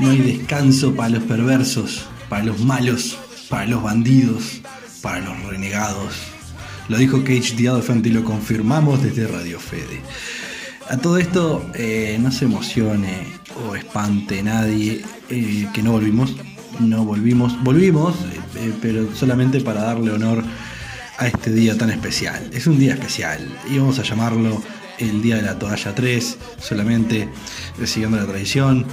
No hay descanso para los perversos, para los malos, para los bandidos, para los renegados. Lo dijo Cage the Elephant y lo confirmamos desde Radio Fede. A todo esto, eh, no se emocione o espante nadie eh, que no volvimos. No volvimos, volvimos, eh, pero solamente para darle honor a este día tan especial. Es un día especial y vamos a llamarlo el Día de la Toalla 3, solamente siguiendo la tradición.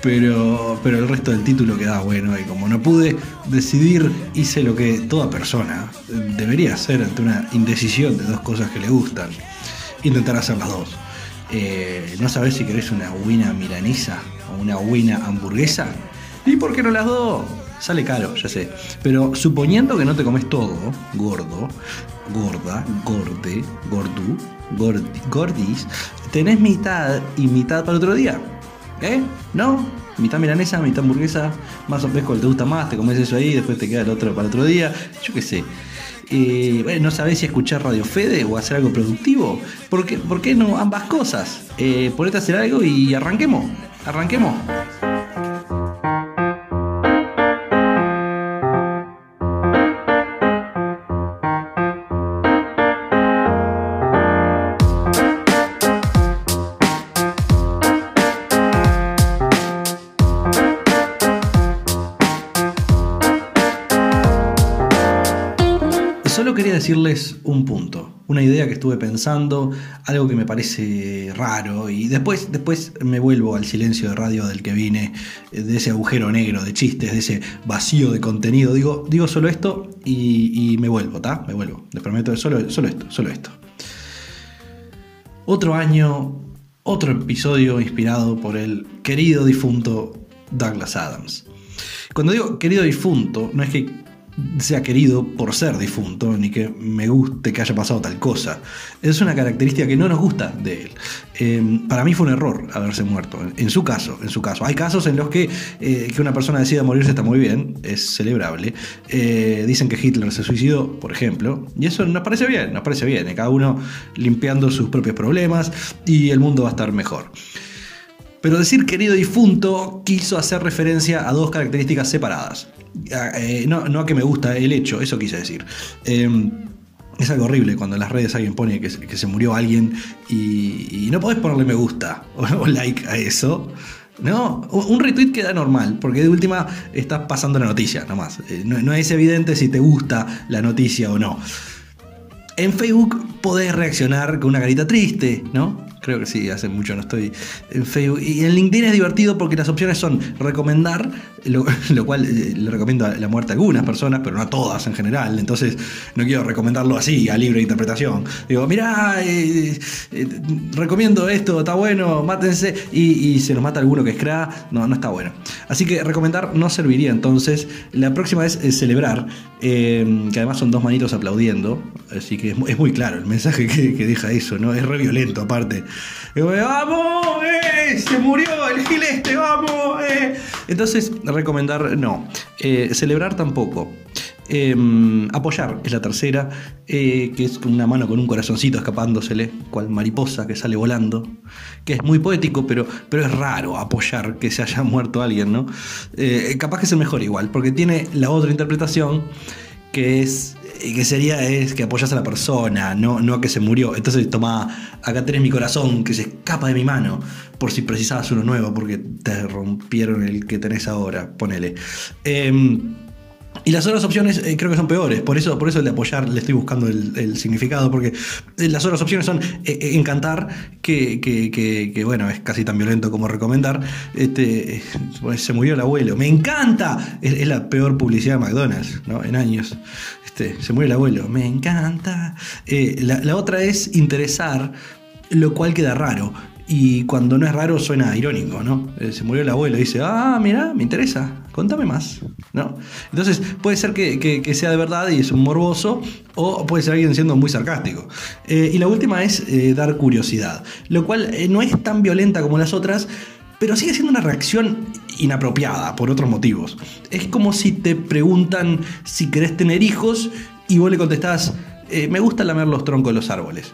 Pero, pero el resto del título queda bueno y como no pude decidir, hice lo que toda persona debería hacer ante una indecisión de dos cosas que le gustan. Intentar hacer las dos. Eh, no sabes si querés una buena milanesa o una buena hamburguesa. ¿Y por qué no las dos? Sale caro, ya sé. Pero suponiendo que no te comes todo, gordo, gorda, gorde, gordú, gordi, gordis, tenés mitad y mitad para otro día. ¿Eh? ¿No? Mitad milanesa, mitad hamburguesa, más o menos cuál te gusta más, te comes eso ahí, después te queda el otro para otro día. Yo qué sé. Eh, bueno, no sabés si escuchar Radio Fede o hacer algo productivo. ¿Por qué, no ambas cosas? Eh, ponete a hacer algo y arranquemos. Arranquemos. Decirles un punto, una idea que estuve pensando, algo que me parece raro y después, después me vuelvo al silencio de radio del que vine, eh, de ese agujero negro de chistes, de ese vacío de contenido. Digo, digo solo esto y, me vuelvo, ¿está? Me vuelvo. Les prometo solo, solo esto, solo esto. Otro año, otro episodio inspirado por el querido difunto Douglas Adams. Cuando digo querido difunto, no es que sea querido por ser difunto, ni que me guste que haya pasado tal cosa. Es una característica que no nos gusta de él. Eh, para mí fue un error haberse muerto. En su caso, en su caso. Hay casos en los que eh, que una persona decida morirse está muy bien, es celebrable. Eh, dicen que Hitler se suicidó, por ejemplo, y eso nos parece bien, nos parece bien. Cada uno limpiando sus propios problemas y el mundo va a estar mejor. Pero decir querido difunto quiso hacer referencia a dos características separadas. Eh, no, no, a que me gusta el hecho, eso quise decir. Eh, es algo horrible cuando en las redes alguien pone que, se murió alguien y, no podés ponerle me gusta o, o like a eso. No, un retweet queda normal, porque de última estás pasando la noticia nomás. Eh, no, no es evidente si te gusta la noticia o no. En Facebook podés reaccionar con una carita triste, ¿no? Creo que sí, hace mucho no estoy en Facebook. Y en LinkedIn es divertido porque las opciones son recomendar, lo, cual eh, le recomiendo la muerte a algunas personas, pero no a todas en general. Entonces no quiero recomendarlo así, a libre interpretación. Digo, mirá, eh, eh, recomiendo esto, está bueno, mátense. Y, y, se nos mata alguno que es cra. No, no está bueno. Así que recomendar no serviría entonces. La próxima es, celebrar, que además son dos manitos aplaudiendo. Así que es, es muy claro el mensaje que, que deja eso, ¿no? Es re violento aparte. ¡Vamos! Eh! ¡Se murió el gil este! ¡Vamos! Eh! Entonces, recomendar no. Eh, celebrar tampoco. Eh, apoyar es la tercera, eh, que es una mano con un corazoncito escapándosele, cual mariposa que sale volando, que es muy poético, pero, pero es raro apoyar que se haya muerto alguien, ¿no? Capaz que es el mejor igual, porque tiene la otra interpretación que es que sería es que apoyas a la persona, no, no a que se murió. Entonces, toma, acá tenés mi corazón que se escapa de mi mano, por si precisabas uno nuevo, porque te rompieron el que tenés ahora, ponele. Eh, Y las otras opciones eh, creo que son peores, por eso, por eso el de apoyar le estoy buscando el, significado, porque eh, las otras opciones son eh, encantar, que, que, que- que, bueno, es casi tan violento como recomendar. Este, se murió el abuelo, me encanta, es, la peor publicidad de McDonald's ¿no? en años. Este, se murió el abuelo, me encanta. La, otra es interesar, lo cual queda raro. Y cuando no es raro suena irónico, ¿no? Se murió el abuelo y dice, ah, mira, me interesa, contame más, ¿no? Entonces puede ser que, que- sea de verdad y es un morboso, o puede ser alguien siendo muy sarcástico. Eh, y la última es eh, dar curiosidad, lo cual eh, no es tan violenta como las otras, pero sigue siendo una reacción inapropiada por otros motivos. Es como si te preguntan si querés tener hijos y vos le contestás, me gusta lamer los troncos de los árboles.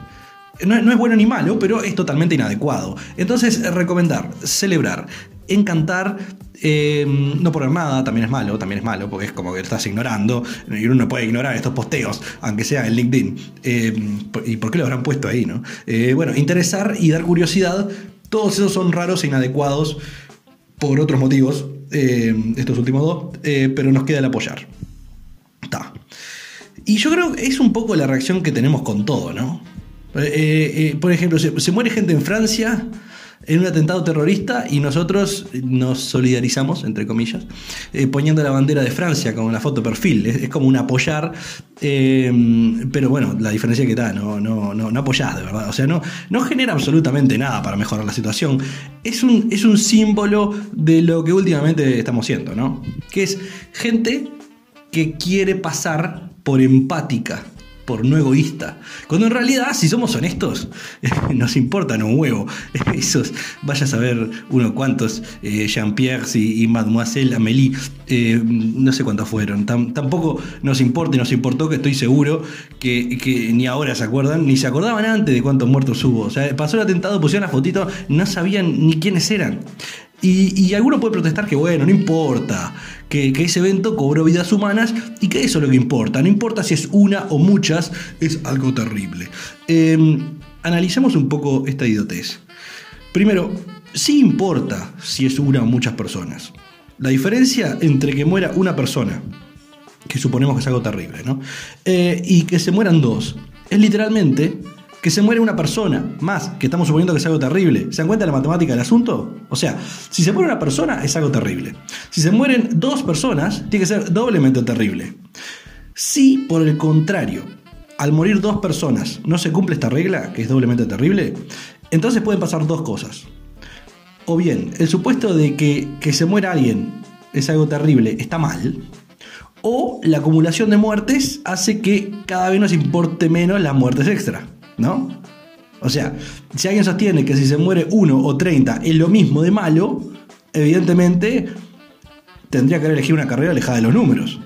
No, no es bueno ni malo, pero es totalmente inadecuado. Entonces, eh, recomendar, celebrar, encantar, eh, no poner nada, también es malo, también es malo, porque es como que lo estás ignorando, y uno no puede ignorar estos posteos, aunque sea en LinkedIn. Eh, ¿Y por qué lo habrán puesto ahí, no? Eh, bueno, interesar y dar curiosidad, todos esos son raros e inadecuados por otros motivos, eh, estos últimos dos, eh, pero nos queda el apoyar. Está. Y yo creo que es un poco la reacción que tenemos con todo, ¿no? Eh, eh, por ejemplo, se, muere gente en Francia en un atentado terrorista y nosotros nos solidarizamos, entre comillas, eh, poniendo la bandera de Francia con la foto perfil. Es, como un apoyar, eh, pero bueno, la diferencia que da, no, no, no, no apoyás de verdad. O sea, no, no genera absolutamente nada para mejorar la situación. Es un, es un símbolo de lo que últimamente estamos siendo, ¿no? Que es gente que quiere pasar por empática, por no egoísta. Cuando en realidad, si somos honestos, nos importan un huevo. Esos, vaya a saber uno cuántos eh, Jean-Pierre y, Mademoiselle Amélie, eh, no sé cuántos fueron. Tam- tampoco nos importa y nos importó que estoy seguro que, que ni ahora se acuerdan, ni se acordaban antes de cuántos muertos hubo. O sea, pasó el atentado, pusieron la fotito, no sabían ni quiénes eran. Y, y alguno puede protestar que, bueno, no importa, que, ese evento cobró vidas humanas y que eso es lo que importa. No importa si es una o muchas, es algo terrible. Eh, analicemos un poco esta idiotez. Primero, sí importa si es una o muchas personas. La diferencia entre que muera una persona, que suponemos que es algo terrible, ¿no? Eh, y que se mueran dos, es literalmente que se muere una persona más, que estamos suponiendo que es algo terrible. ¿Se dan cuenta de la matemática del asunto? O sea, si se muere una persona es algo terrible. Si se mueren dos personas, tiene que ser doblemente terrible. Si, por el contrario, al morir dos personas no se cumple esta regla, que es doblemente terrible, entonces pueden pasar dos cosas. O bien, el supuesto de que, que se muera alguien es algo terrible, está mal. O la acumulación de muertes hace que cada vez nos importe menos las muertes extra, ¿no? O sea, si alguien sostiene que si se muere uno o 30 es lo mismo de malo, evidentemente tendría que haber elegido una carrera alejada de los números.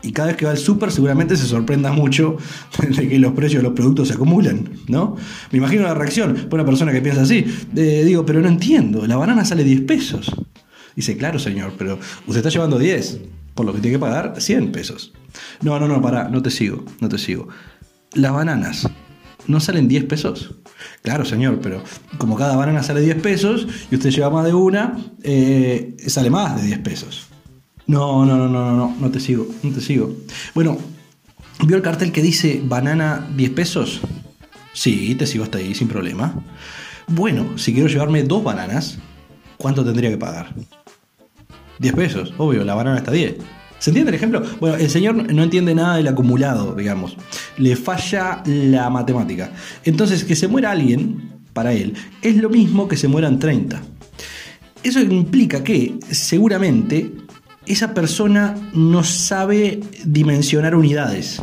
Y cada vez que va al súper seguramente se sorprenda mucho de que los precios de los productos se acumulan, ¿no? Me imagino la reacción por una persona que piensa así. Digo, pero no entiendo, la banana sale 10 pesos. Dice, claro señor, pero usted está llevando 10, por lo que tiene que pagar 100 pesos. No, no, no, pará, no te sigo, no te sigo. Las bananas, ¿no salen 10 pesos? Claro, señor, pero como cada banana sale 10 pesos y usted lleva más de una, eh, sale más de 10 pesos. No, no, no, no, no, no, no te sigo, no te sigo. Bueno, ¿vio el cartel que dice banana 10 pesos? Sí, te sigo hasta ahí, sin problema. Bueno, si quiero llevarme dos bananas, ¿cuánto tendría que pagar? 10 pesos, obvio, la banana está 10. ¿Se entiende el ejemplo? Bueno, el señor no entiende nada del acumulado, digamos. Le falla la matemática. Entonces, que se muera alguien, para él, es lo mismo que se mueran 30. Eso implica que, seguramente, esa persona no sabe dimensionar unidades.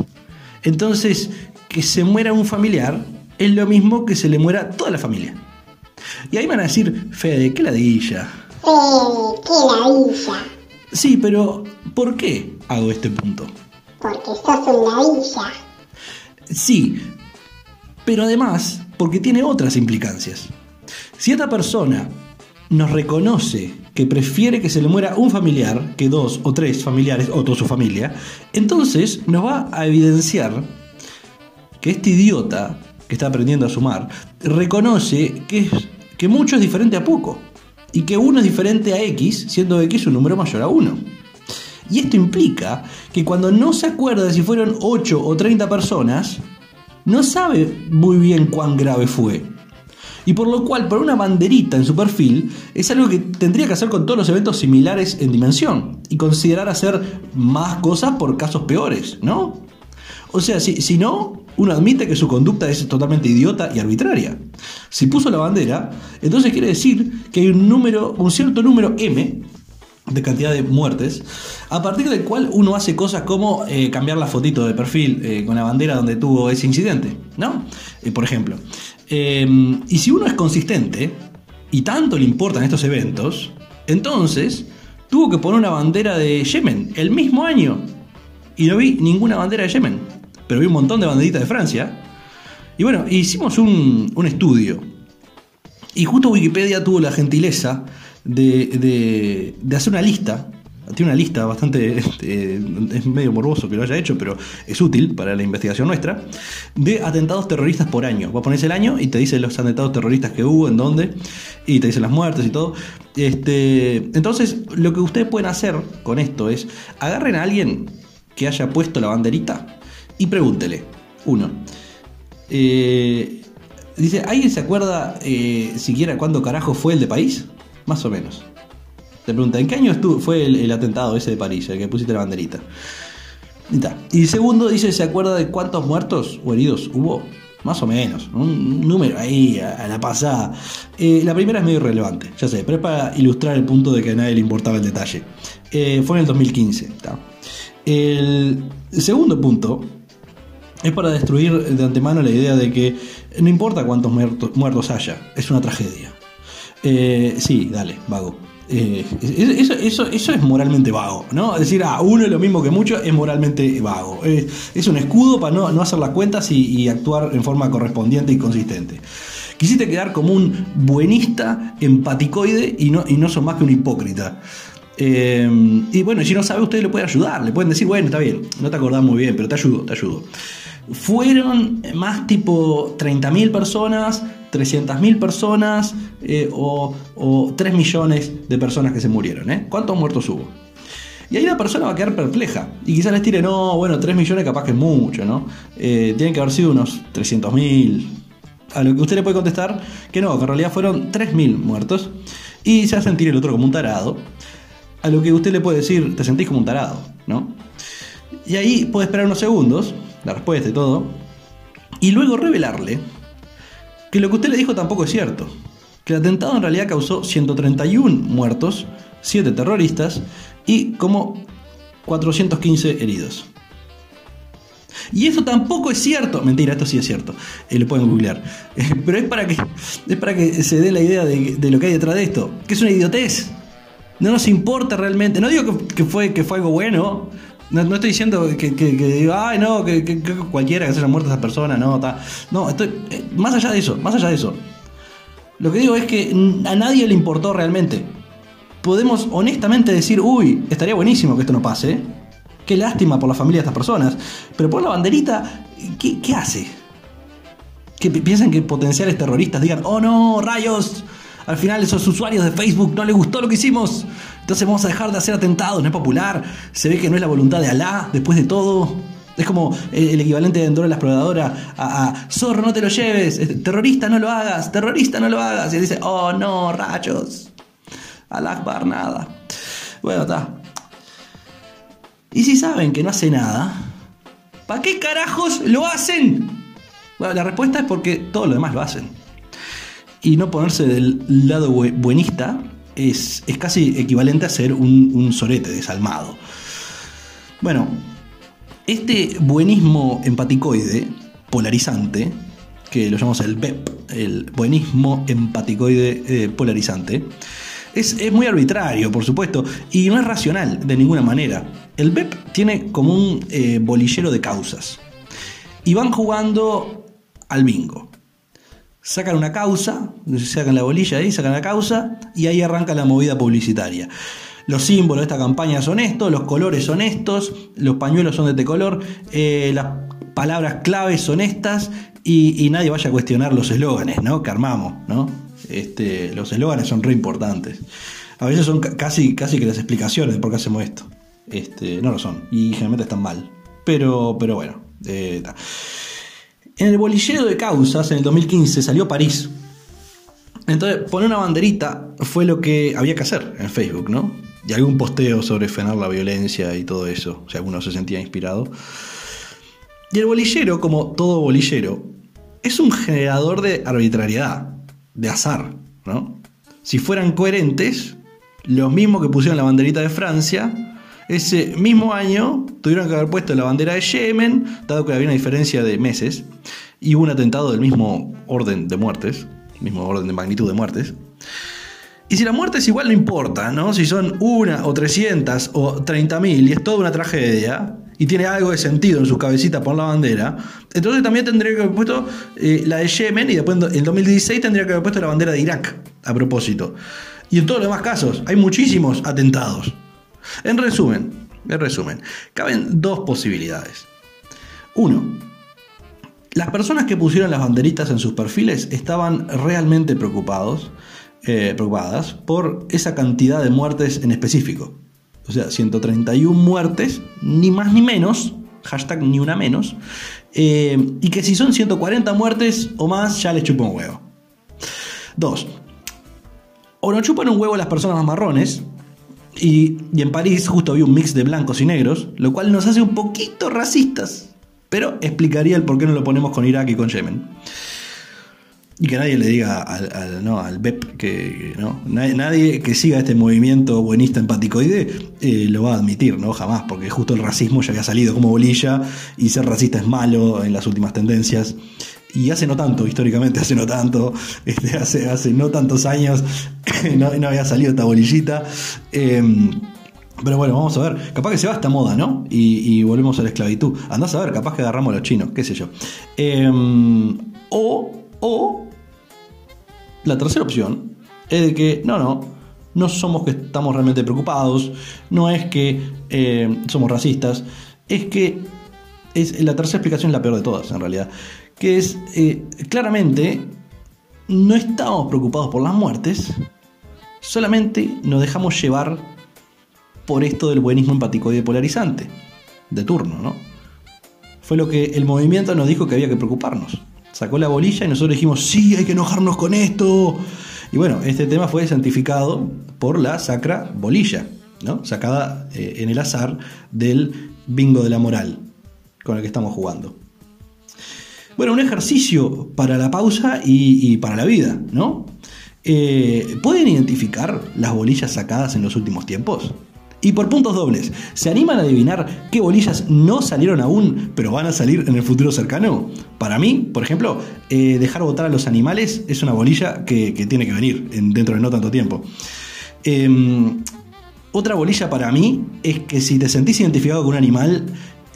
Entonces, que se muera un familiar es lo mismo que se le muera toda la familia. Y ahí van a decir, Fede, qué ladilla. Fede, qué ladilla. Sí, pero ¿por qué hago este punto? Porque sos un ladilla. Sí, pero además porque tiene otras implicancias. Si esta persona nos reconoce que prefiere que se le muera un familiar que dos o tres familiares o toda su familia, entonces nos va a evidenciar que este idiota que está aprendiendo a sumar reconoce que, es, que mucho es diferente a poco y que uno es diferente a x, siendo x un número mayor a 1. Y esto implica que cuando no se acuerda de si fueron 8 o 30 personas, no sabe muy bien cuán grave fue. Y por lo cual, por una banderita en su perfil, es algo que tendría que hacer con todos los eventos similares en dimensión. Y considerar hacer más cosas por casos peores, ¿no? O sea, si, si no, uno admite que su conducta es totalmente idiota y arbitraria. Si puso la bandera, entonces quiere decir que hay un número, un cierto número M de cantidad de muertes, a partir del cual uno hace cosas como eh, cambiar la fotito de perfil eh, con la bandera donde tuvo ese incidente, ¿no? Eh, por ejemplo. y si uno es consistente y tanto le importan estos eventos, entonces tuvo que poner una bandera de Yemen el mismo año. Y no vi ninguna bandera de Yemen, pero vi un montón de banderitas de Francia. Y bueno, hicimos un, un estudio. Y justo Wikipedia tuvo la gentileza de, hacer una lista. Tiene una lista bastante. Este, es medio morboso que lo haya hecho, pero es útil para la investigación nuestra. De atentados terroristas por año. Vos pones el año y te dice los atentados terroristas que hubo, en dónde, y te dice las muertes y todo. Este, entonces, lo que ustedes pueden hacer con esto es agarren a alguien que haya puesto la banderita y pregúntele. Uno. Eh, dice, ¿alguien se acuerda eh, siquiera cuándo carajo fue el de país? Más o menos. Te pregunta, ¿en qué año estuvo, fue el, atentado ese de París, el que pusiste la banderita? Y, segundo dice, ¿se acuerda de cuántos muertos o heridos hubo? Más o menos, un número ahí a, la pasada. Eh, la primera es medio irrelevante, ya sé, pero es para ilustrar el punto de que a nadie le importaba el detalle. Fue en el 2015. El segundo punto es para destruir de antemano la idea de que no importa cuántos muertos haya, es una tragedia. Eh, sí, dale, vago. Eh, eso, eso, es moralmente vago, ¿no? Decir, ah, uno es lo mismo que mucho es moralmente vago. es un escudo para no, hacer las cuentas y, actuar en forma correspondiente y consistente. Quisiste quedar como un buenista empaticoide y no, y no son más que un hipócrita. Eh, y bueno, si no sabe, usted le puede ayudar. Le pueden decir, bueno, está bien, no te acordás muy bien, pero te ayudo, te ayudo. Fueron más tipo 30.000 personas 300.000 personas eh, o, 3 millones de personas que se murieron. ¿eh? ¿Cuántos muertos hubo? Y ahí la persona va a quedar perpleja. Y quizás les tire, no, bueno, 3 millones capaz que es mucho, ¿no? Eh, tienen que haber sido unos 300.000. A lo que usted le puede contestar que no, que en realidad fueron 3.000 muertos. Y se va a sentir el otro como un tarado. A lo que usted le puede decir, te sentís como un tarado, ¿no? Y ahí puede esperar unos segundos, la respuesta y todo. Y luego revelarle que lo que usted le dijo tampoco es cierto. Que el atentado en realidad causó 131 muertos, 7 terroristas y como 415 heridos. Y eso tampoco es cierto. Mentira, esto sí es cierto. Eh, lo pueden googlear. pero es para, que, es para que se dé la idea de, lo que hay detrás de esto. Que es una idiotez. No nos importa realmente. No digo que, fue, que fue algo bueno. No, estoy diciendo que, que, ay, no, que, cualquiera que se haya muerto esa persona, no, está. No, estoy. Eh, más allá de eso, más allá de eso. Lo que digo es que a nadie le importó realmente. Podemos honestamente decir, uy, estaría buenísimo que esto no pase. Qué lástima por la familia de estas personas. Pero por la banderita, ¿qué, qué hace? Que piensan que potenciales terroristas digan, oh no, rayos, al final esos usuarios de Facebook no les gustó lo que hicimos. Entonces vamos a dejar de hacer atentados, no es popular. Se ve que no es la voluntad de Alá, después de todo. Es como el equivalente de Endora la exploradora a, zorro, no te lo lleves, terrorista, no lo hagas, terrorista, no lo hagas. Y él dice, oh no, rayos. Al Akbar, nada. Bueno, está. Y si saben que no hace nada, ¿para qué carajos lo hacen? Bueno, la respuesta es porque todo lo demás lo hacen y no ponerse del lado buenista es, casi equivalente a ser un, sorete desalmado. Bueno, este buenismo empaticoide, polarizante, que lo llamamos el BEP, el buenismo empaticoide eh, polarizante, es, muy arbitrario, por supuesto, y no es racional de ninguna manera. El BEP tiene como un eh, bolillero de causas. Y van jugando al bingo sacan una causa, sacan la bolilla ahí, sacan la causa y ahí arranca la movida publicitaria. Los símbolos de esta campaña son estos, los colores son estos, los pañuelos son de este color, eh, las palabras claves son estas y, nadie vaya a cuestionar los eslóganes ¿no? que armamos. ¿no? Este, los eslóganes son re importantes. A veces son casi, casi que las explicaciones de por qué hacemos esto. Este, no lo son. Y generalmente están mal. Pero, pero bueno. eh. En el bolillero de causas, en el 2015, salió París. Entonces, poner una banderita fue lo que había que hacer en Facebook, ¿no? Y algún posteo sobre frenar la violencia y todo eso, si alguno se sentía inspirado. Y el bolillero, como todo bolillero, es un generador de arbitrariedad, de azar, ¿no? Si fueran coherentes, los mismos que pusieron la banderita de Francia, ese mismo año tuvieron que haber puesto la bandera de Yemen, dado que había una diferencia de meses, y hubo un atentado del mismo orden de muertes, mismo orden de magnitud de muertes. Y si la muerte es igual, no importa, ¿no? Si son una o 300 o 30.000 y es toda una tragedia y tiene algo de sentido en su cabecita por la bandera, entonces también tendría que haber puesto eh, la de Yemen y después en 2016 tendría que haber puesto la bandera de Irak, a propósito. Y en todos los demás casos, hay muchísimos atentados. En resumen, en resumen, caben dos posibilidades. Uno, las personas que pusieron las banderitas en sus perfiles estaban realmente preocupados, eh, preocupadas por esa cantidad de muertes en específico. O sea, 131 muertes, ni más ni menos, hashtag ni una menos, eh, y que si son 140 muertes o más, ya les chupa un huevo. Dos, o nos chupan un huevo las personas más marrones, y, y en París justo había un mix de blancos y negros, lo cual nos hace un poquito racistas, pero explicaría el por qué no lo ponemos con Irak y con Yemen. Y que nadie le diga al, no, al BEP que no, nadie, nadie que siga este movimiento buenista empaticoide eh, lo va a admitir, ¿no? Jamás, porque justo el racismo ya había salido como bolilla y ser racista es malo en las últimas tendencias. Y hace no tanto, históricamente hace no tanto, este, hace, no tantos años no, no había salido esta bolillita. Em, pero bueno, vamos a ver. Capaz que se va esta moda, ¿no? Y, y volvemos a la esclavitud. Andás a ver, capaz que agarramos a los chinos, qué sé yo. Em, o, o, la tercera opción es de que, no, no, no somos que estamos realmente preocupados, no es que eh, somos racistas, es que es, la tercera explicación es la peor de todas, en realidad. Que es, eh, claramente, no estamos preocupados por las muertes, solamente nos dejamos llevar por esto del buenismo empaticoide polarizante, de turno, ¿no? Fue lo que el movimiento nos dijo que había que preocuparnos. Sacó la bolilla y nosotros dijimos, sí, hay que enojarnos con esto. Y bueno, este tema fue santificado por la sacra bolilla, ¿no? Sacada eh, en el azar del bingo de la moral con el que estamos jugando. Bueno, un ejercicio para la pausa y, para la vida, ¿no? Eh, ¿Pueden identificar las bolillas sacadas en los últimos tiempos? Y por puntos dobles, ¿se animan a adivinar qué bolillas no salieron aún, pero van a salir en el futuro cercano? Para mí, por ejemplo, eh, dejar votar a los animales es una bolilla que, tiene que venir en- dentro de no tanto tiempo. Em, otra bolilla para mí es que si te sentís identificado con un animal,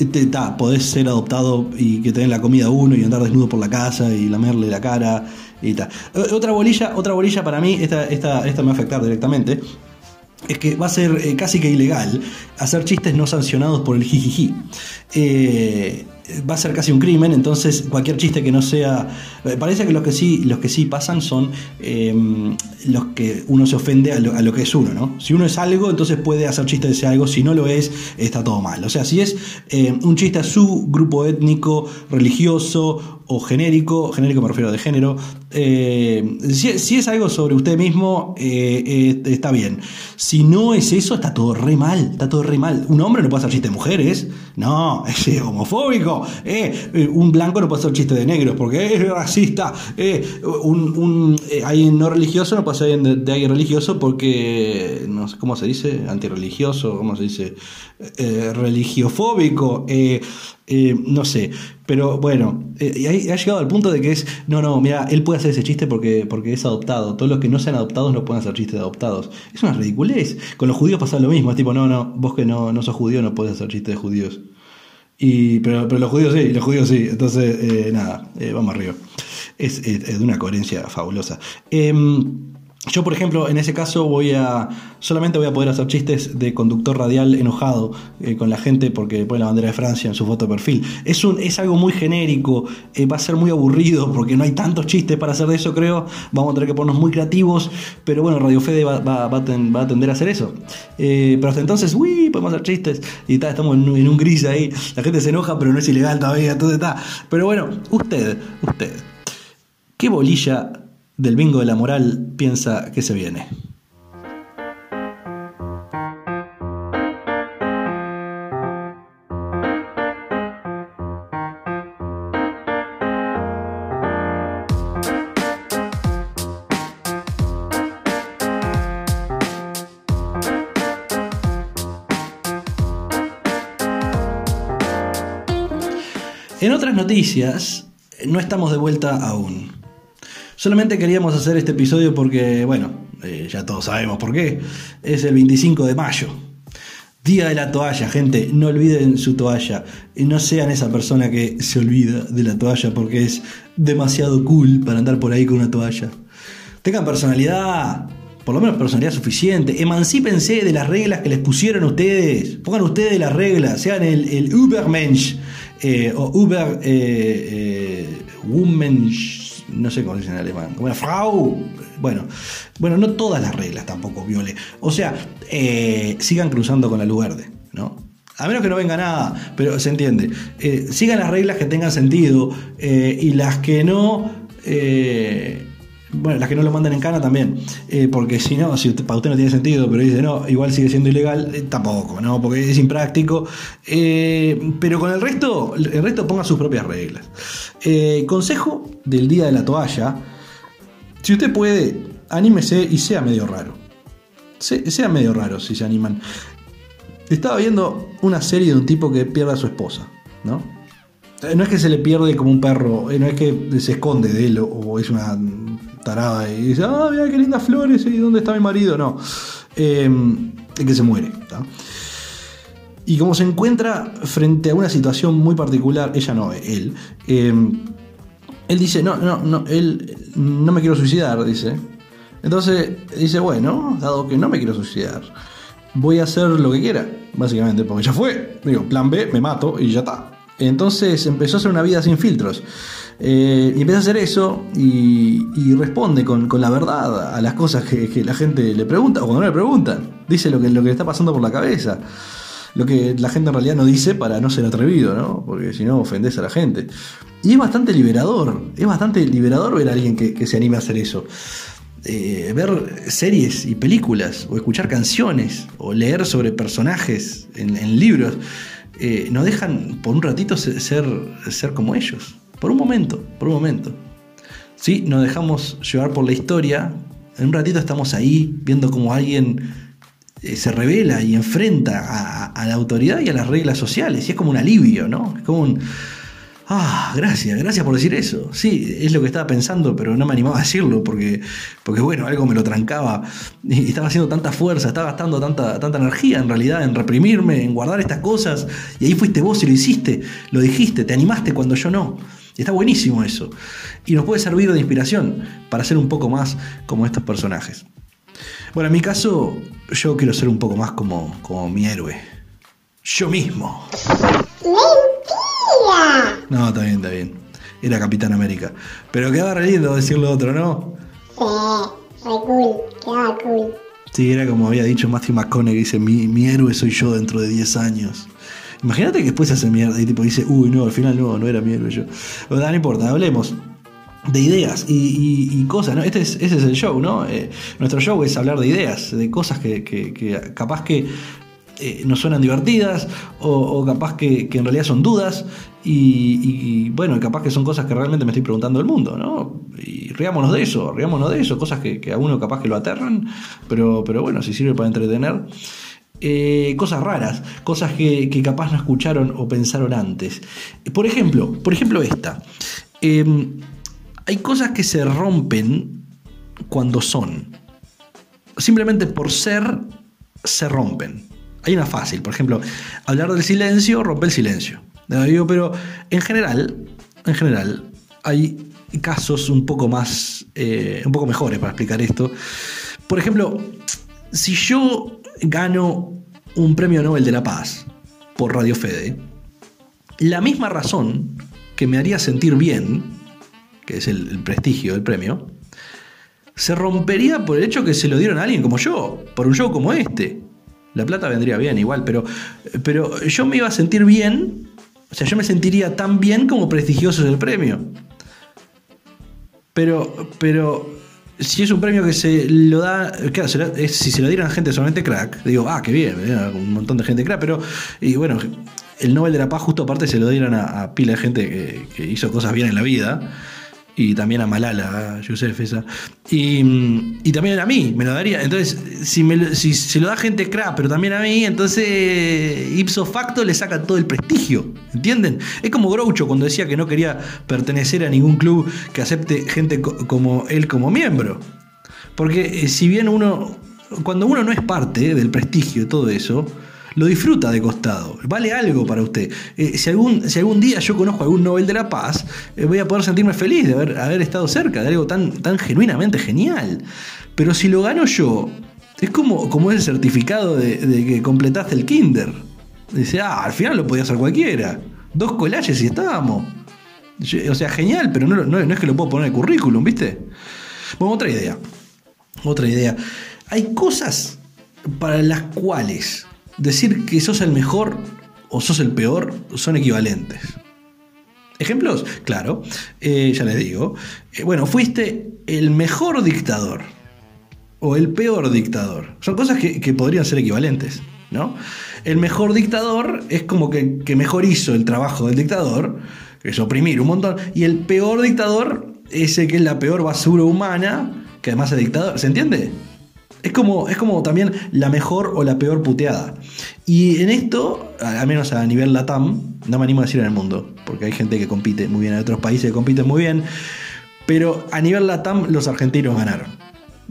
te, ta, podés ser adoptado y que te den la comida uno y andar desnudo por la casa y lamerle la cara y tal. Eh, Otra bolilla, otra bolilla para mí, esta, esta, esta me va a afectar directamente, es que va a ser eh, casi que ilegal hacer chistes no sancionados por el jijiji. Eh, va a ser casi un crimen, entonces cualquier chiste que no sea... eh, Parece que los que sí, los que sí pasan son eh, los que uno se ofende a lo, a lo que es uno, ¿no? Si uno es algo, entonces puede hacer chiste de ese algo, si no lo es, está todo mal. O sea, si es eh, un chiste a su grupo étnico, religioso o genérico, genérico me refiero de género, eh, si, es algo sobre usted mismo, eh, eh, está bien. Si no es eso, está todo re mal, está todo re mal. Un hombre no puede hacer chiste de mujeres, no, es homofóbico. Un blanco no puede hacer chiste de negros porque es racista. Un, un, alguien no religioso no puede hacer de, alguien religioso porque, no sé cómo se dice, antirreligioso, ¿cómo se dice? Religiofóbico. No sé, pero bueno, eh, ha llegado al punto de que es, no, no, mira, él puede hacer ese chiste porque, porque es adoptado, todos los que no sean adoptados no pueden hacer chistes de adoptados. Es una ridiculez. Con los judíos pasa lo mismo, es tipo, no, no, vos que no, no sos judío no puedes hacer chistes de judíos. Y, pero, pero los judíos sí, los judíos sí, entonces, eh, nada, eh, vamos arriba. Es, es- es de una coherencia fabulosa. Yo, por ejemplo, en ese caso voy a. solamente voy a poder hacer chistes de conductor radial enojado eh, con la gente porque pone la bandera de Francia en su foto de perfil. Es, un, es algo muy genérico, eh, va a ser muy aburrido porque no hay tantos chistes para hacer de eso, creo. Vamos a tener que ponernos muy creativos, pero bueno, Radio Fede va, va- va a, tender a hacer eso. Eh, pero hasta entonces, uy, podemos hacer chistes y tal, estamos en, en un gris ahí. La gente se enoja, pero no es ilegal todavía, entonces está. Pero bueno, usted, usted. ¿Qué bolilla del bingo de la moral piensa que se viene? En otras noticias, no estamos de vuelta aún. Solamente queríamos hacer este episodio porque, bueno, eh, ya todos sabemos por qué. Es el 25 de mayo. Día de la toalla, gente. No olviden su toalla. Y no sean esa persona que se olvida de la toalla porque es demasiado cool para andar por ahí con una toalla. Tengan personalidad. Por lo menos personalidad suficiente. Emancípense de las reglas que les pusieron ustedes. Pongan ustedes las reglas. Sean el, el Ubermensch. eh, o Uber eh, eh, Womensch, no sé cómo se dice en alemán, una Frau. Bueno, bueno, no todas las reglas tampoco viole. O sea, eh, sigan cruzando con la luz verde, ¿no? A menos que no venga nada, pero se entiende. Eh, sigan las reglas que tengan sentido eh, y las que no. bueno, las que no lo mandan en cana también, porque si no, si para usted no tiene sentido, pero dice no, igual sigue siendo ilegal, tampoco, ¿no? Porque es impráctico. Pero con el resto, el resto ponga sus propias reglas. Consejo del día de la toalla: si usted puede, anímese y sea medio raro. Se- sea medio raro si se animan. Estaba viendo una serie de un tipo que pierde a su esposa, ¿no? Eh, No es que se le pierde como un perro, eh, no es que se esconde de él o, es una tarada y dice, ah, mira qué lindas flores, ¿y dónde está mi marido? No, eh, es que se muere. Y como se encuentra frente a una situación muy particular, ella no, él, eh, él dice, no, no, no, él no me quiero suicidar, dice. Entonces dice, bueno, dado que no me quiero suicidar, voy a hacer lo que quiera, básicamente, porque ya fue. Digo, plan B, me mato y ya está. Entonces empezó a hacer una vida sin filtros. Eh, y empieza a hacer eso y, y responde con, con la verdad a las cosas que, que la gente le pregunta o cuando no le preguntan. Dice lo que, lo que le está pasando por la cabeza. Lo que la gente en realidad no dice para no ser atrevido, ¿no? Porque si no ofendes a la gente. Y es bastante liberador. Es bastante liberador ver a alguien que, se anime a hacer eso. Eh, ver series y películas, o escuchar canciones, o leer sobre personajes en, libros, eh, nos dejan por un ratito se- ser, ser como ellos. Por un momento, por un momento. Sí, nos dejamos llevar por la historia. En un ratito estamos ahí viendo cómo alguien eh, se revela y enfrenta a, la autoridad y a las reglas sociales. Y es como un alivio, ¿no? Es como un. Ah, gracias, gracias por decir eso. Sí, es lo que estaba pensando, pero no me animaba a decirlo porque, porque bueno, algo me lo trancaba. Y estaba haciendo tanta fuerza, estaba gastando tanta, tanta energía en realidad en reprimirme, en guardar estas cosas. Y ahí fuiste vos y lo hiciste, lo dijiste, te animaste cuando yo no. Está buenísimo eso. Y nos puede servir de inspiración para ser un poco más como estos personajes. Bueno, en mi caso, yo quiero ser un poco más como, como mi héroe. Yo mismo. ¡Mentira! No, está bien, está bien. Era Capitán América. Pero quedaba re lindo decirlo otro, ¿no? Sí, re cool, quedaba cool. Sí, era como había dicho Matthew McConaughey, dice, mi, mi héroe soy yo dentro de 10 años. Imagínate que después se hace mierda y tipo dice, uy, no, al final no, no era mi héroe yo. Pero no importa, hablemos de ideas y, cosas, ¿no? Este es, ese es el show, ¿no? Eh, nuestro show es hablar de ideas, de cosas que, que- capaz que eh, nos suenan divertidas o, capaz que, que en realidad son dudas y, y, bueno, capaz que son cosas que realmente me estoy preguntando del mundo, ¿no? Y riámonos de eso, riámonos de eso, cosas que, que a uno capaz que lo aterran, pero, pero bueno, si sirve para entretener. Eh, cosas raras, cosas que, que capaz no escucharon o pensaron antes. Por ejemplo, por ejemplo esta. Eh, hay cosas que se rompen cuando son. Simplemente por ser, se rompen. Hay una fácil, por ejemplo, hablar del silencio rompe el silencio. Pero en general, en general, hay casos un poco más, eh, un poco mejores para explicar esto. Por ejemplo, si yo gano un premio Nobel de la Paz por Radio Fede, la misma razón que me haría sentir bien, que es el, prestigio del premio, se rompería por el hecho que se lo dieron a alguien como yo, por un show como este. La plata vendría bien igual, pero, pero yo me iba a sentir bien, o sea, yo me sentiría tan bien como prestigioso es el premio. Pero, pero si es un premio que se lo da, claro, si se lo dieran a gente solamente crack, digo, ah, qué bien, eh, un montón de gente crack, pero, y bueno, el Nobel de la Paz justo aparte se lo dieran a, pila de gente que hizo cosas bien en la vida, y también a Malala, a Yusef, esa, y, mm, y también a mí me lo daría, entonces, si, me si se lo da gente crack, pero también a mí, entonces, ipso facto le saca todo el prestigio, ¿entienden? Es como Groucho cuando decía que no quería pertenecer a ningún club que acepte gente co- como él como miembro. Porque eh, si bien uno, cuando uno no es parte del prestigio de todo eso, lo disfruta de costado, vale algo para usted. Eh, si, algún, si algún día yo conozco algún Nobel de la Paz, eh, voy a poder sentirme feliz de haber, haber estado cerca de algo tan, tan genuinamente genial. Pero si lo gano yo, es como, como el certificado de, que completaste el kinder. Dice, ah, al final lo podía hacer cualquiera. Dos collages y estábamos. O sea, genial, pero no, no- no es que lo puedo poner en el currículum, ¿viste? Bueno, otra idea. Otra idea. Hay cosas para las cuales decir que sos el mejor o sos el peor son equivalentes. ¿Ejemplos? Claro, eh, ya les digo. Eh, bueno, fuiste el mejor dictador o el peor dictador. Son cosas que, podrían ser equivalentes, ¿no? El mejor dictador es como que, que mejor hizo el trabajo del dictador, que es oprimir un montón, y el peor dictador es el que es la peor basura humana, que además es dictador. ¿Se entiende? Es como, es como también la mejor o la peor puteada. Y en esto, al menos a nivel LATAM, no me animo a decir en el mundo, porque hay gente que compite muy bien, hay otros países que compiten muy bien, pero a nivel LATAM los argentinos ganaron.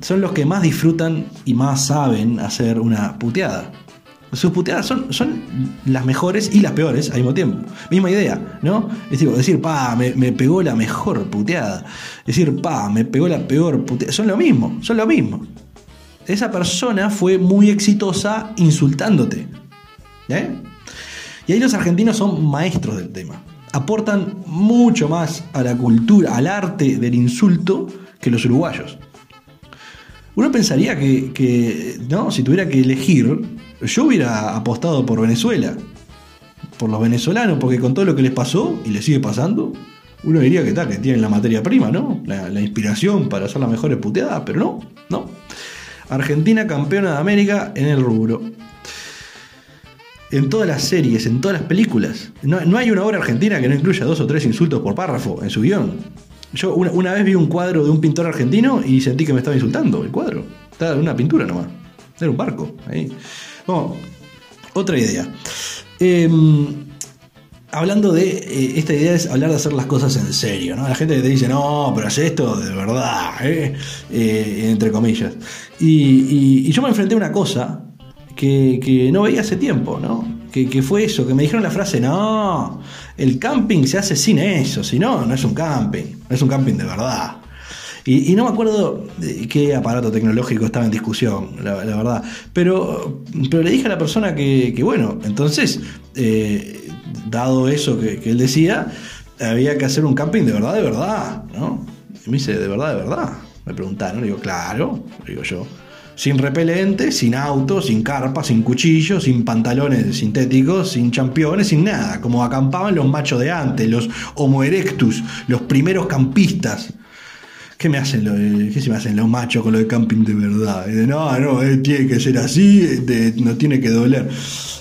Son los que más disfrutan y más saben hacer una puteada. Sus puteadas son, son las mejores y las peores al mismo tiempo. Misma idea, ¿no? Es decir, pa, me, me pegó la mejor puteada. Decir, pa, me pegó la peor puteada. Son lo mismo, son lo mismo. Esa persona fue muy exitosa insultándote. ¿eh? Y ahí los argentinos son maestros del tema. Aportan mucho más a la cultura, al arte del insulto que los uruguayos. Uno pensaría que, no, si tuviera que elegir, yo hubiera apostado por Venezuela, por los venezolanos, porque con todo lo que les pasó y les sigue pasando, uno diría que tal, que tienen la materia prima, ¿no? La, la inspiración para hacer las mejores puteadas, pero no, no. Argentina campeona de América en el rubro. En todas las series, en todas las películas. No, hay una obra argentina que no incluya dos o tres insultos por párrafo en su guion. Yo una, vez vi un cuadro de un pintor argentino y sentí que me estaba insultando el cuadro. Estaba una pintura nomás. Era un barco. Ahí. Bueno, otra idea. Eh, hablando de. eh, esta idea es hablar de hacer las cosas en serio, ¿no? La gente que te dice, no, pero hace esto de verdad, ¿eh? Eh, entre comillas. Y, yo me enfrenté a una cosa que, que no veía hace tiempo, ¿no? Que, que fue eso, que me dijeron la frase, no, el camping se hace sin eso, si no, no es un camping, no es un camping de verdad. Y, no me acuerdo de qué aparato tecnológico estaba en discusión, la, verdad. Pero, pero le dije a la persona que, que bueno, entonces, eh, dado eso que, él decía, había que hacer un camping de verdad, de verdad, ¿no? Y me dice, ¿de verdad, de verdad? Me preguntaron, digo, claro, digo yo. Sin repelente, sin auto, sin carpa, sin cuchillo, sin pantalones sintéticos, sin championes, sin nada. Como acampaban los machos de antes, los Homo erectus, los primeros campistas. ¿Qué me hacen lo de- qué se me hacen los machos con lo de camping de verdad? De, no, no, eh, tiene que ser así, de- no tiene que doler.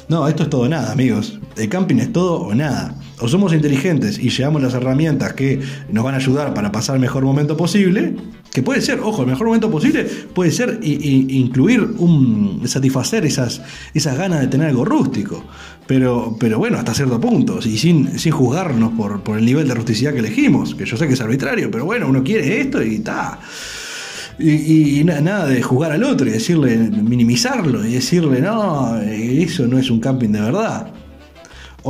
No, esto es todo nada, amigos. El camping es todo o nada. O somos inteligentes y llevamos las herramientas que nos van a ayudar para pasar el mejor momento posible, que puede ser, ojo, el mejor momento posible puede ser incluir un satisfacer esas, esas ganas de tener algo rústico. Pero, pero bueno, hasta cierto punto, y sin, sin juzgarnos por, por el nivel de rusticidad que elegimos, que yo sé que es arbitrario, pero bueno, uno quiere esto y está. Y, y- y na- nada de juzgar al otro y decirle, minimizarlo y decirle, no, eso no es un camping de verdad.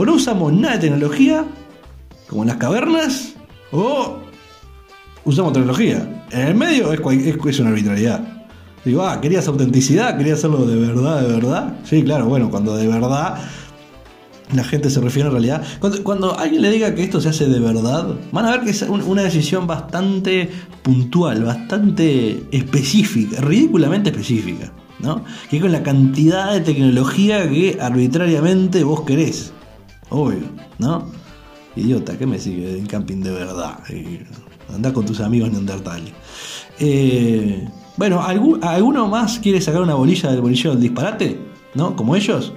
O no usamos nada de tecnología, como en las cavernas, o usamos tecnología. En el medio es, una arbitrariedad. Digo, ah, ¿querías autenticidad? ¿Querías hacerlo de verdad, de verdad? Sí, claro, bueno, cuando de verdad la gente se refiere en realidad. Cuando, alguien le diga que esto se hace de verdad, van a ver que es un- una decisión bastante puntual, bastante específica, ridículamente específica, ¿no? Que con la cantidad de tecnología que arbitrariamente vos querés. Obvio, ¿no? Idiota, ¿qué me sigue en camping de verdad? Eh, Andá con tus amigos neandertales. Eh, bueno, ¿algún- ¿alguno más quiere sacar una bolilla del bolillero del disparate? ¿No? ¿Como ellos?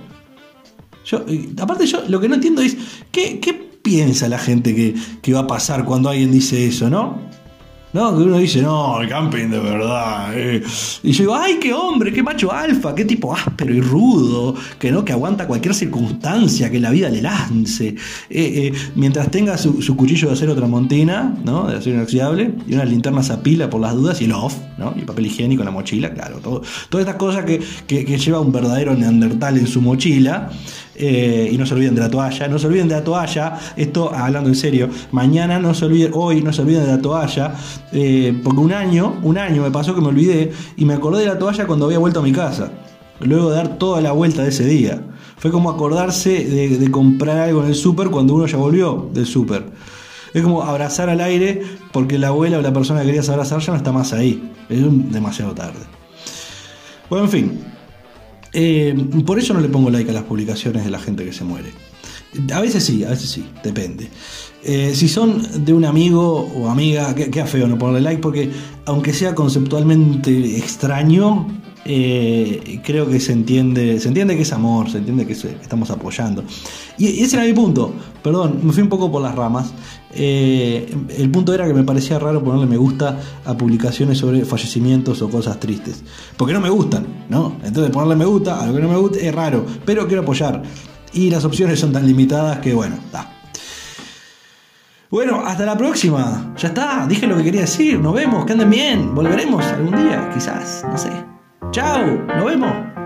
Yo, aparte yo lo que no entiendo es, ¿qué, qué piensa la gente que, que va a pasar cuando alguien dice eso, no? No, que uno dice, no, el camping de verdad. eh". Y yo digo, ay, qué hombre, qué macho alfa, qué tipo áspero y rudo, que no, que aguanta cualquier circunstancia que la vida le lance. Eh, eh, mientras tenga su, su cuchillo de acero tramontina, ¿no? De acero inoxidable, y unas linternas a pila por las dudas, y el off, ¿no? Y papel higiénico la mochila, claro, todo, todas estas cosas que- que lleva un verdadero neandertal en su mochila. Eh, y no se olviden de la toalla, no se olviden de la toalla, esto hablando en serio, mañana no se olviden, hoy no se olviden de la toalla, eh, porque un año, un año me pasó que me olvidé y me acordé de la toalla cuando había vuelto a mi casa, luego de dar toda la vuelta de ese día. Fue como acordarse de, comprar algo en el súper cuando uno ya volvió del súper. Es como abrazar al aire porque la abuela o la persona que querías abrazar ya no está más ahí. Es demasiado tarde. Bueno, en fin. Eh, por eso no le pongo like a las publicaciones de la gente que se muere. A veces sí, a veces sí, depende. Eh, si son de un amigo o amiga, que- queda feo no ponerle like porque aunque sea conceptualmente extraño, eh, creo que se entiende, se entiende que es amor, se entiende que, estamos apoyando. Y, y ese era mi punto, perdón, me fui un poco por las ramas. Eh, el punto era que me parecía raro ponerle me gusta a publicaciones sobre fallecimientos o cosas tristes. Porque no me gustan, ¿no? Entonces ponerle me gusta a lo que no me gusta es raro, pero quiero apoyar. Y las opciones son tan limitadas que bueno, está. Bueno, hasta la próxima. Ya está, dije lo que quería decir. Nos vemos, que anden bien. Volveremos algún día, quizás, no sé. Chao, nos vemos.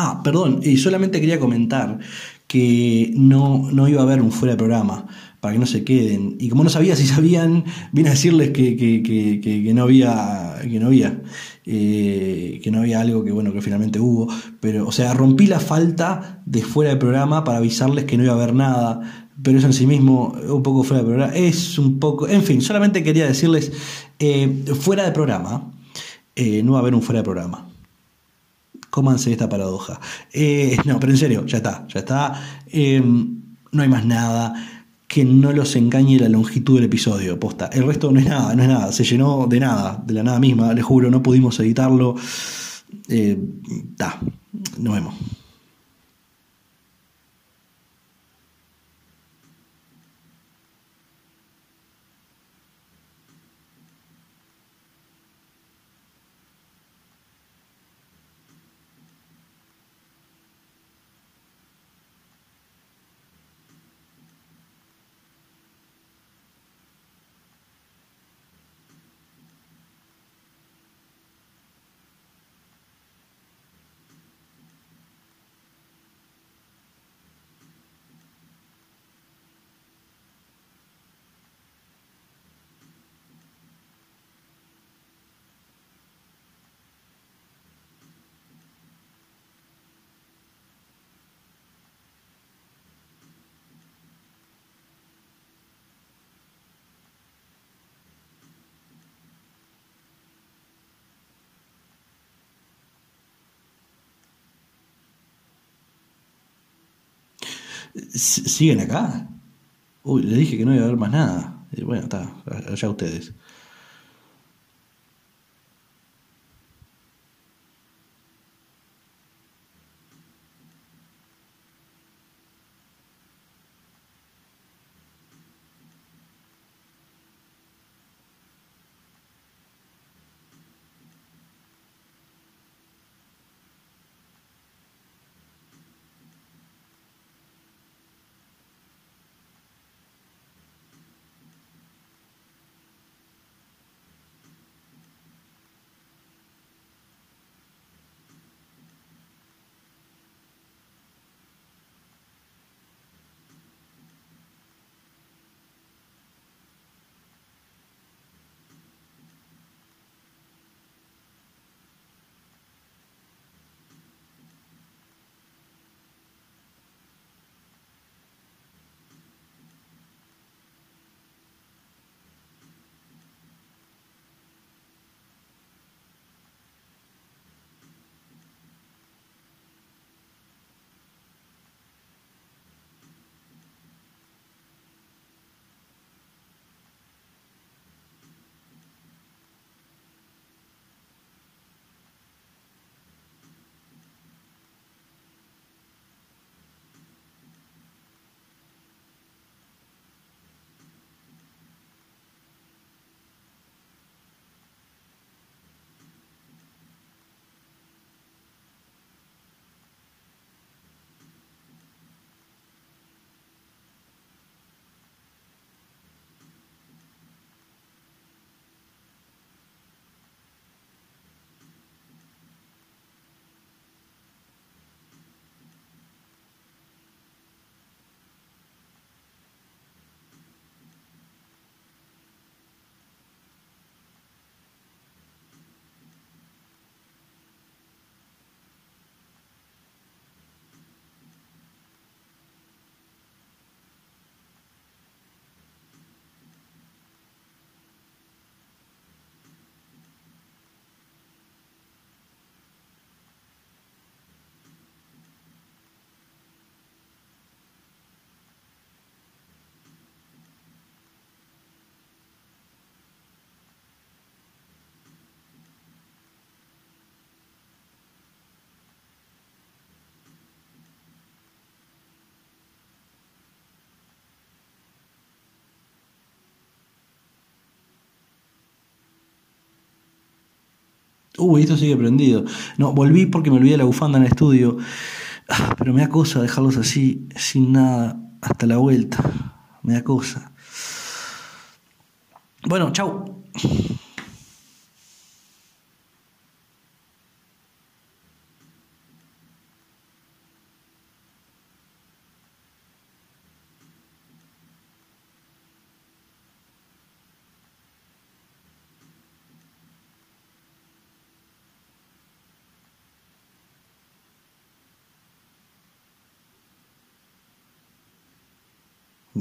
Ah, perdón, y solamente quería comentar que no, no iba a haber un fuera de programa, para que no se queden. Y como no sabía si sabían, vine a decirles que, que- que- que- no había, que no había, eh, que no había algo que bueno que finalmente hubo. Pero, o sea, rompí la falta de fuera de programa para avisarles que no iba a haber nada. Pero eso en sí mismo, un poco fuera de programa, es un poco. En fin, solamente quería decirles, eh, fuera de programa, eh, no va a haber un fuera de programa. Cómanse esta paradoja. Eh, no, pero en serio, ya está, ya está. Eh, no hay más nada que no los engañe la longitud del episodio, posta. El resto no es nada, no es nada. Se llenó de nada, de la nada misma, les juro, no pudimos editarlo. Eh, ta, nos vemos. ¿Siguen acá? Uy, le dije que no iba a haber más nada. Bueno, está, allá ustedes. Uy, esto sigue prendido. No, volví porque me olvidé la bufanda en el estudio. Ah, pero me da cosa dejarlos así, sin nada, hasta la vuelta. Me da cosa. Bueno, chau.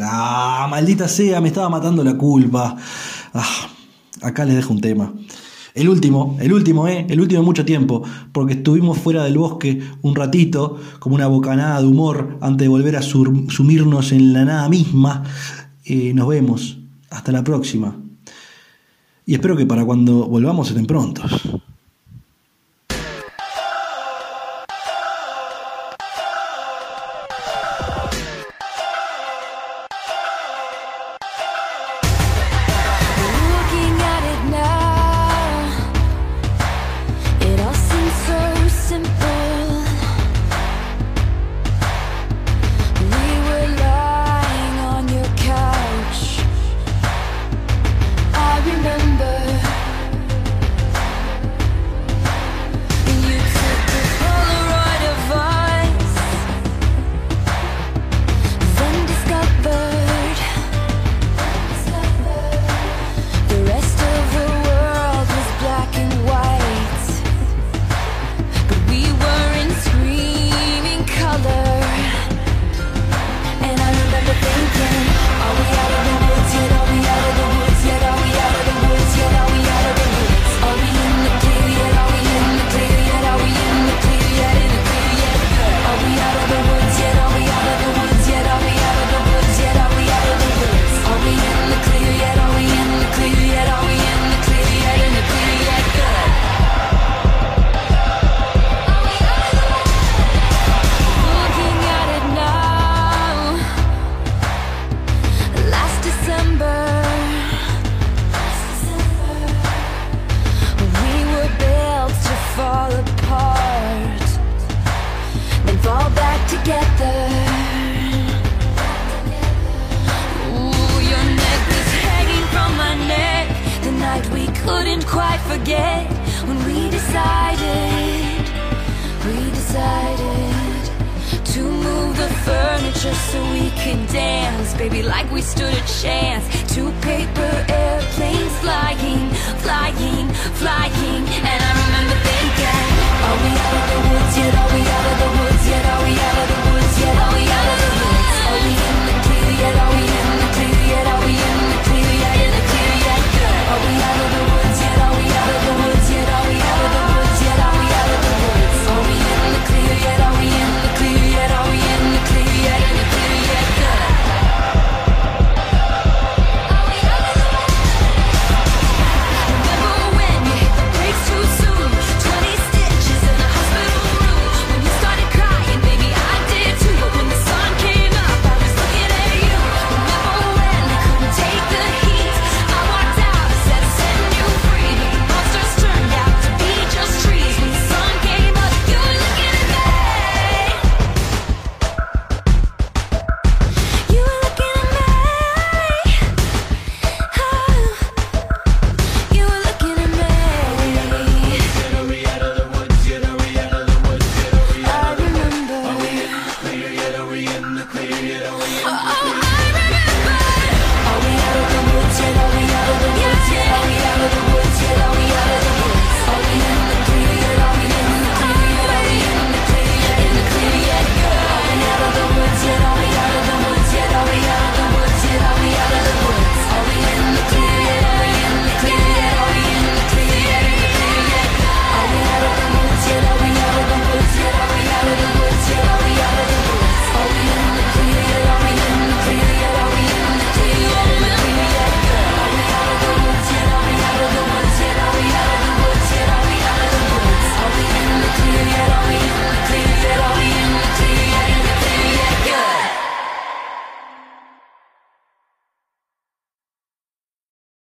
Ah, maldita sea, me estaba matando la culpa. Ah, acá les dejo un tema. El último, el último, ¿eh? El último de mucho tiempo, porque estuvimos fuera del bosque un ratito, como una bocanada de humor, antes de volver a sumirnos en la nada misma. Eh, nos vemos. Hasta la próxima. Y espero que para cuando volvamos estén prontos.